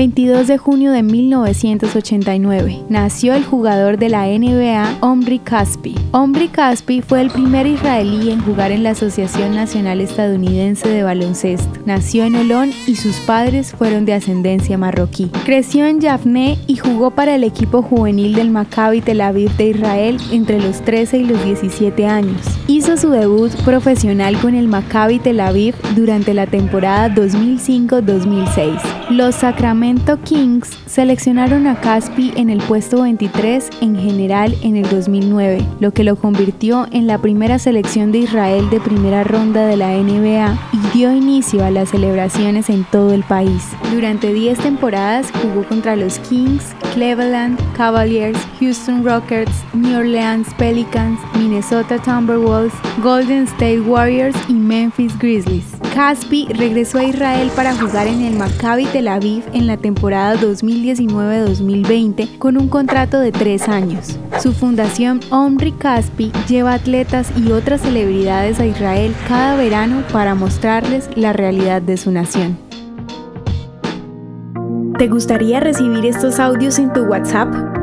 22 de junio de 1989, nació el jugador de la NBA Omri Caspi. Omri Caspi fue el primer israelí en jugar en la Asociación Nacional Estadounidense de Baloncesto. Nació en Olón y sus padres fueron de ascendencia marroquí. Creció en Yavne y jugó para el equipo juvenil del Maccabi Tel Aviv de Israel entre los 13 y los 17 años. Hizo su debut profesional con el Maccabi Tel Aviv durante la temporada 2005-2006. Los Sacramento Kings seleccionaron a Caspi en el puesto 23 en general en el 2009, lo que lo convirtió en la primera selección de Israel de primera ronda de la NBA y dio inicio a las celebraciones en todo el país. Durante 10 temporadas jugó contra los Kings, Cleveland Cavaliers, Houston Rockets, New Orleans Pelicans, Minnesota Timberwolves, Golden State Warriors y Memphis Grizzlies. Caspi regresó a Israel para jugar en el Maccabi Tel Aviv en la temporada 2019-2020 con un contrato de tres años. Su fundación Omri Caspi lleva atletas y otras celebridades a Israel cada verano para mostrarles la realidad de su nación. ¿Te gustaría recibir estos audios en tu WhatsApp?